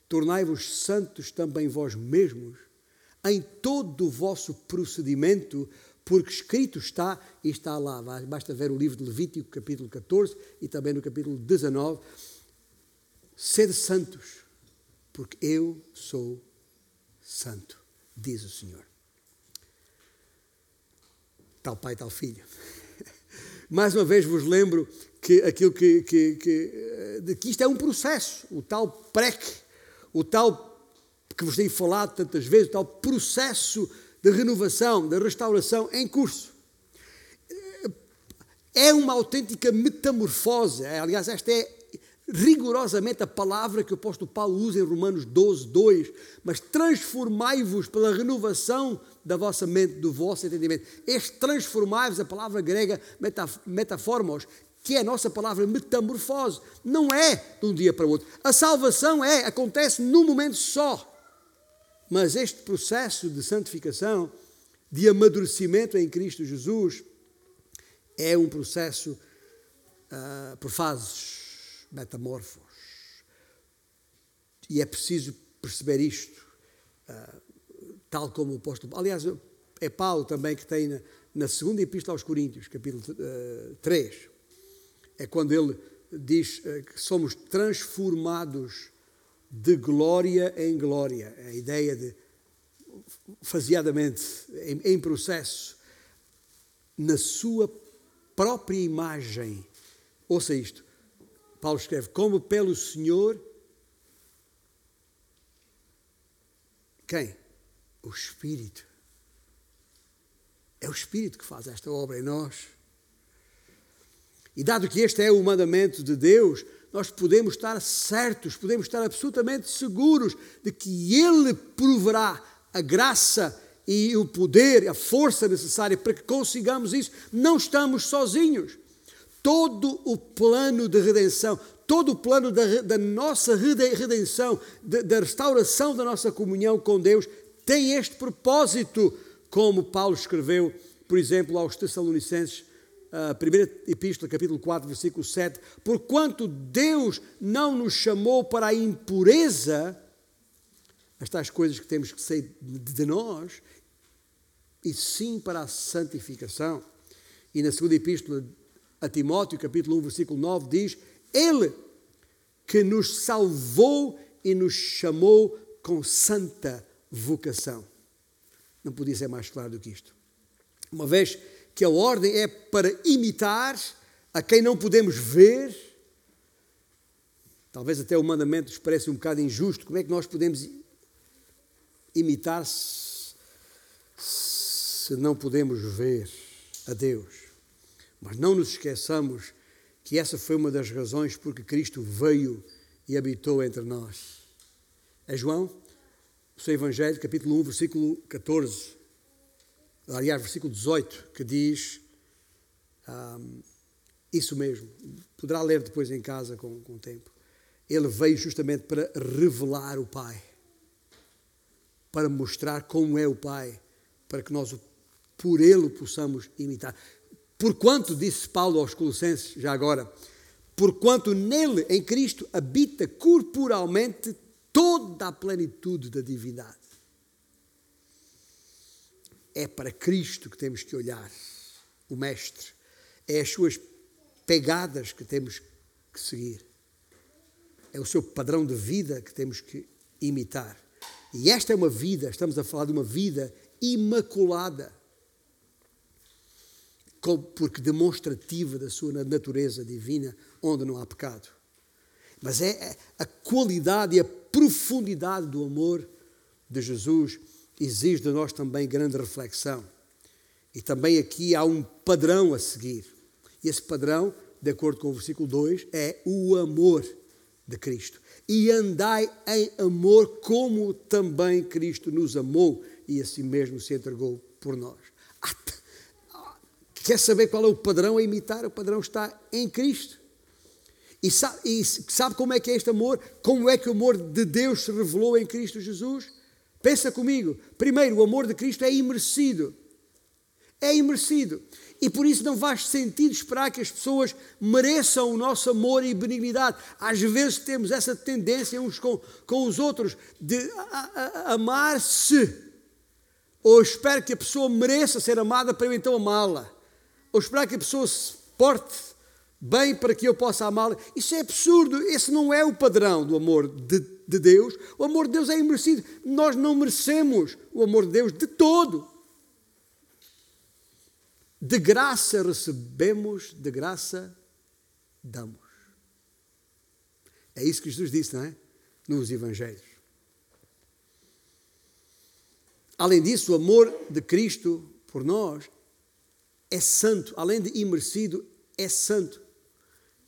tornai-vos santos também vós mesmos, em todo o vosso procedimento, porque escrito está, e está lá, basta ver o livro de Levítico, capítulo 14, e também no capítulo 19, sede santos, porque eu sou santo, diz o Senhor. Tal pai, tal filho. [LAUGHS] Mais uma vez vos lembro que aquilo que, que, que, de que isto é um processo, o tal PREC, o tal que vos tenho falado tantas vezes, o tal processo de renovação, de restauração em curso. É uma autêntica metamorfose. Aliás, esta é rigorosamente a palavra que o apóstolo Paulo usa em Romanos 12, 2, mas transformai-vos pela renovação da vossa mente, do vosso entendimento. Este transformai-vos, a palavra grega metaformos, que é a nossa palavra metamorfose, não é de um dia para o outro. A salvação é, acontece num momento só. Mas este processo de santificação, de amadurecimento em Cristo Jesus, é um processo uh, por fases metamorfos. E é preciso perceber isto, uh, tal como o apóstolo. Aliás, é Paulo também que tem na, segunda epístola aos Coríntios, capítulo uh, ah, 3, é quando ele diz uh, que somos transformados de glória em glória. A ideia de, faseadamente, em, em processo, na sua própria imagem. Ouça isto. Paulo escreve: Como pelo Senhor. Quem? O Espírito. É o Espírito que faz esta obra em nós. E dado que este é o mandamento de Deus, nós podemos estar certos, podemos estar absolutamente seguros de que Ele proverá a graça e o poder, a força necessária para que consigamos isso. Não estamos sozinhos todo o plano de redenção, todo o plano da, da nossa redenção, da, da restauração da nossa comunhão com Deus, tem este propósito, como Paulo escreveu, por exemplo, aos Tessalonicenses, a primeira epístola, capítulo 4, versículo 7, porquanto Deus não nos chamou para a impureza, as tais coisas que temos que sair de nós, e sim para a santificação. E na segunda epístola a Timóteo, capítulo 1, versículo 9, diz: Ele que nos salvou e nos chamou com santa vocação. Não podia ser mais claro do que isto. Uma vez que a ordem é para imitar a quem não podemos ver, talvez até o mandamento nos parece um bocado injusto. Como é que nós podemos imitar se, se não podemos ver a Deus? Mas não nos esqueçamos que essa foi uma das razões porque Cristo veio e habitou entre nós. É João, o seu Evangelho, capítulo 1, versículo 14, aliás, versículo 18, que diz um, isso mesmo. Poderá ler depois em casa com, com o tempo. Ele veio justamente para revelar o Pai, para mostrar como é o Pai, para que nós por Ele possamos imitar. Porquanto, disse Paulo aos Colossenses, já agora, porquanto nele, em Cristo, habita corporalmente toda a plenitude da divindade. É para Cristo que temos que olhar, o Mestre. É as suas pegadas que temos que seguir. É o seu padrão de vida que temos que imitar. E esta é uma vida, estamos a falar de uma vida imaculada porque demonstrativa da sua natureza divina, onde não há pecado. Mas é a qualidade e a profundidade do amor de Jesus exige de nós também grande reflexão. E também aqui há um padrão a seguir. E esse padrão, de acordo com o versículo 2, é o amor de Cristo. E andai em amor como também Cristo nos amou e assim mesmo se entregou por nós. Quer saber qual é o padrão a imitar? O padrão está em Cristo. E sabe, e sabe, como é que é este amor? Como é que o amor de Deus se revelou em Cristo Jesus? Pensa comigo. Primeiro, o amor de Cristo é imerecido. É imerecido. E por isso não faz sentido esperar que as pessoas mereçam o nosso amor e benignidade. Às vezes temos essa tendência uns com, com os outros de amar-se. Ou espero que a pessoa mereça ser amada para eu então amá-la ou esperar que a pessoa se porte bem para que eu possa amá-la. Isso é absurdo. Esse não é o padrão do amor de, de, Deus. O amor de Deus é imerecido. Nós não merecemos o amor de Deus de todo. De graça recebemos, de graça damos. É isso que Jesus disse, não é? Nos Evangelhos. Além disso, o amor de Cristo por nós é santo, além de imerecido, é santo.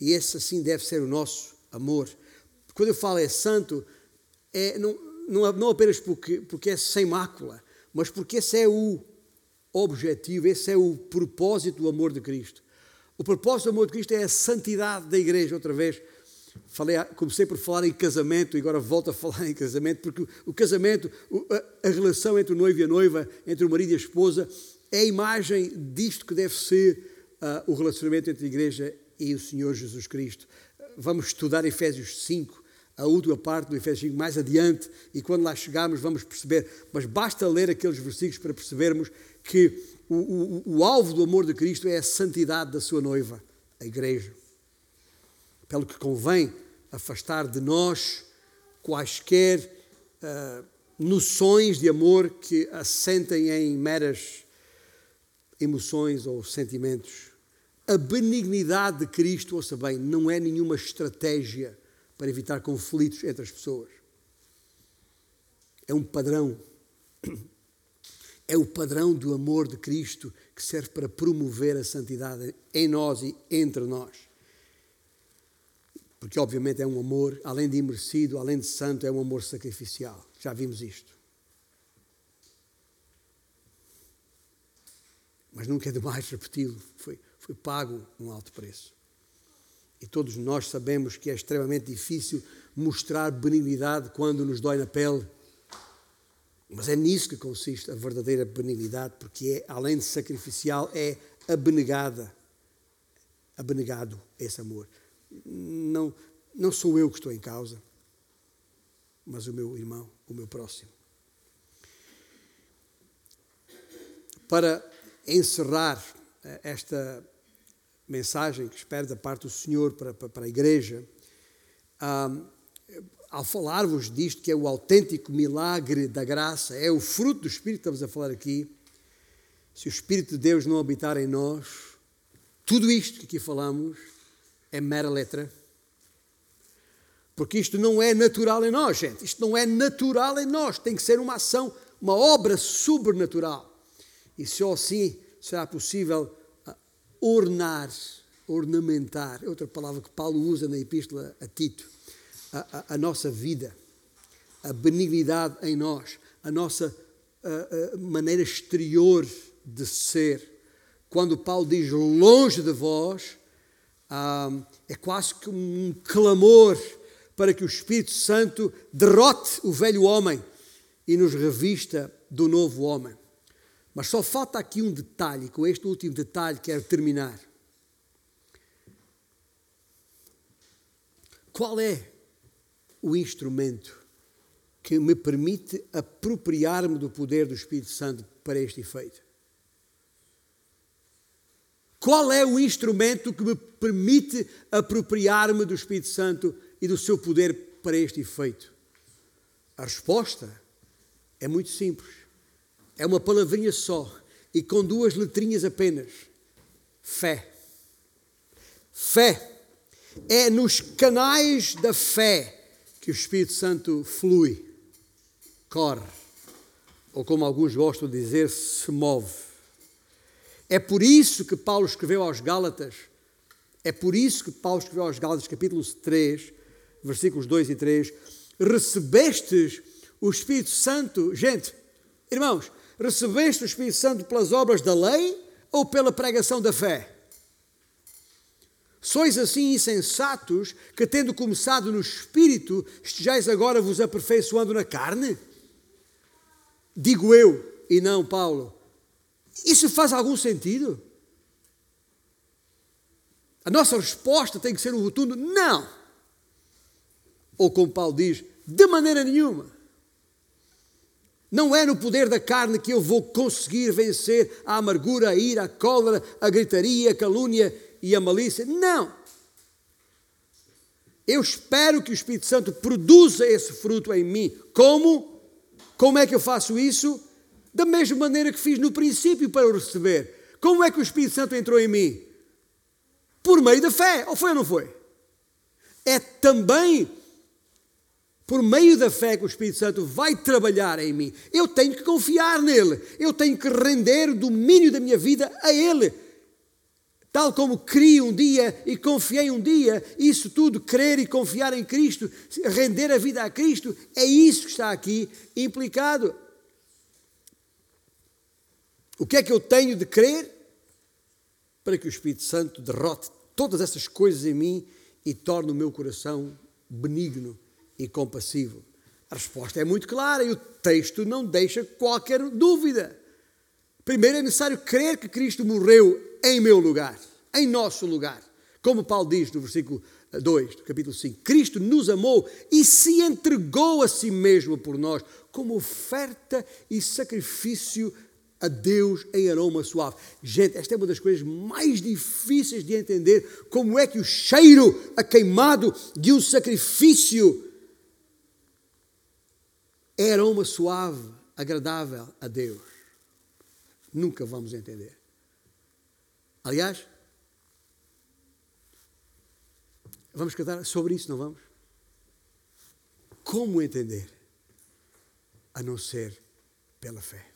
E esse assim deve ser o nosso amor. Quando eu falo é santo, é não, não, não apenas porque, porque é sem mácula, mas porque esse é o objetivo, esse é o propósito do amor de Cristo. O propósito do amor de Cristo é a santidade da igreja, outra vez. Falei, comecei por falar em casamento e agora volto a falar em casamento, porque o casamento, a relação entre o noivo e a noiva, entre o marido e a esposa, é a imagem disto que deve ser uh, o relacionamento entre a igreja e o Senhor Jesus Cristo. Vamos estudar Efésios 5, a última parte do Efésios 5 mais adiante, e quando lá chegarmos vamos perceber, mas basta ler aqueles versículos para percebermos que o, o, o alvo do amor de Cristo é a santidade da sua noiva, a igreja. Pelo que convém afastar de nós quaisquer uh, noções de amor que assentem em meras emoções ou sentimentos. A benignidade de Cristo, ouça bem, não é nenhuma estratégia para evitar conflitos entre as pessoas. É um padrão. É o padrão do amor de Cristo que serve para promover a santidade em nós e entre nós. Porque, obviamente, é um amor, além de imerecido, além de santo, é um amor sacrificial. Já vimos isto. Mas nunca é demais [LAUGHS] repeti-lo. Foi, foi pago um alto preço. E todos nós sabemos que é extremamente difícil mostrar benignidade quando nos dói na pele. Mas é nisso que consiste a verdadeira benignidade, porque é, além de sacrificial, é abnegada. Abnegado esse amor. Não, não sou eu que estou em causa, mas o meu irmão, o meu próximo. Para encerrar eh, esta mensagem que espero da parte do Senhor para, para, a igreja, ao falar-vos disto, que é o autêntico milagre da graça, é o fruto do Espírito que estamos a falar aqui, se o Espírito de Deus não habitar em nós, tudo isto que aqui falamos é mera letra. Porque isto não é natural em nós, gente. Isto não é natural em nós. Tem que ser uma ação, uma obra sobrenatural. E só assim será possível ah, ornar, ornamentar, é outra palavra que Paulo usa na epístola a Tito, a, a, a nossa vida, a benignidade em nós, a nossa a, maneira exterior de ser. Quando Paulo diz longe de vós, ah, é quase que um clamor para que o Espírito Santo derrote o velho homem e nos revista do novo homem. Mas só falta aqui um detalhe, com este último detalhe quero terminar. Qual é o instrumento que me permite apropriar-me do poder do Espírito Santo para este efeito? Qual é o instrumento que me permite apropriar-me do Espírito Santo e do seu poder para este efeito? A resposta é muito simples. É uma palavrinha só e com duas letrinhas apenas: fé. Fé. É nos canais da fé que o Espírito Santo flui, corre, ou como alguns gostam de dizer, se move. É por isso que Paulo escreveu aos Gálatas, é por isso que Paulo escreveu aos Gálatas, capítulo 3, versículos 2 e 3, recebestes o Espírito Santo, gente, irmãos, recebeste o Espírito Santo pelas obras da lei ou pela pregação da fé? Sois assim insensatos que, tendo começado no Espírito, estejais agora vos aperfeiçoando na carne? Digo eu, e não Paulo. Isso faz algum sentido? A nossa resposta tem que ser um rotundo não. Ou como Paulo diz, de maneira nenhuma. Não é no poder da carne que eu vou conseguir vencer a amargura, a ira, a cólera, a gritaria, a calúnia e a malícia. Não. Eu espero que o Espírito Santo produza esse fruto em mim. Como? Como é que eu faço isso? Da mesma maneira que fiz no princípio para o receber. Como é que o Espírito Santo entrou em mim? Por meio da fé. Ou foi ou não foi? É também por meio da fé que o Espírito Santo vai trabalhar em mim. Eu tenho que confiar nele. Eu tenho que render o domínio da minha vida a ele. Tal como criei um dia e confiei um dia, isso tudo, crer e confiar em Cristo, render a vida a Cristo, é isso que está aqui implicado. O que é que eu tenho de crer? Para que o Espírito Santo derrote todas essas coisas em mim e torne o meu coração benigno e compassivo. A resposta é muito clara e o texto não deixa qualquer dúvida. Primeiro é necessário crer que Cristo morreu em meu lugar, em nosso lugar. Como Paulo diz no versículo 2 do capítulo 5: Cristo nos amou e se entregou a si mesmo por nós, como oferta e sacrifício a Deus em aroma suave. Gente, esta é uma das coisas mais difíceis de entender. Como é que o cheiro a queimado de um sacrifício é aroma suave, agradável a Deus? Nunca vamos entender. Aliás, vamos cantar sobre isso, não vamos? Como entender? A não ser pela fé.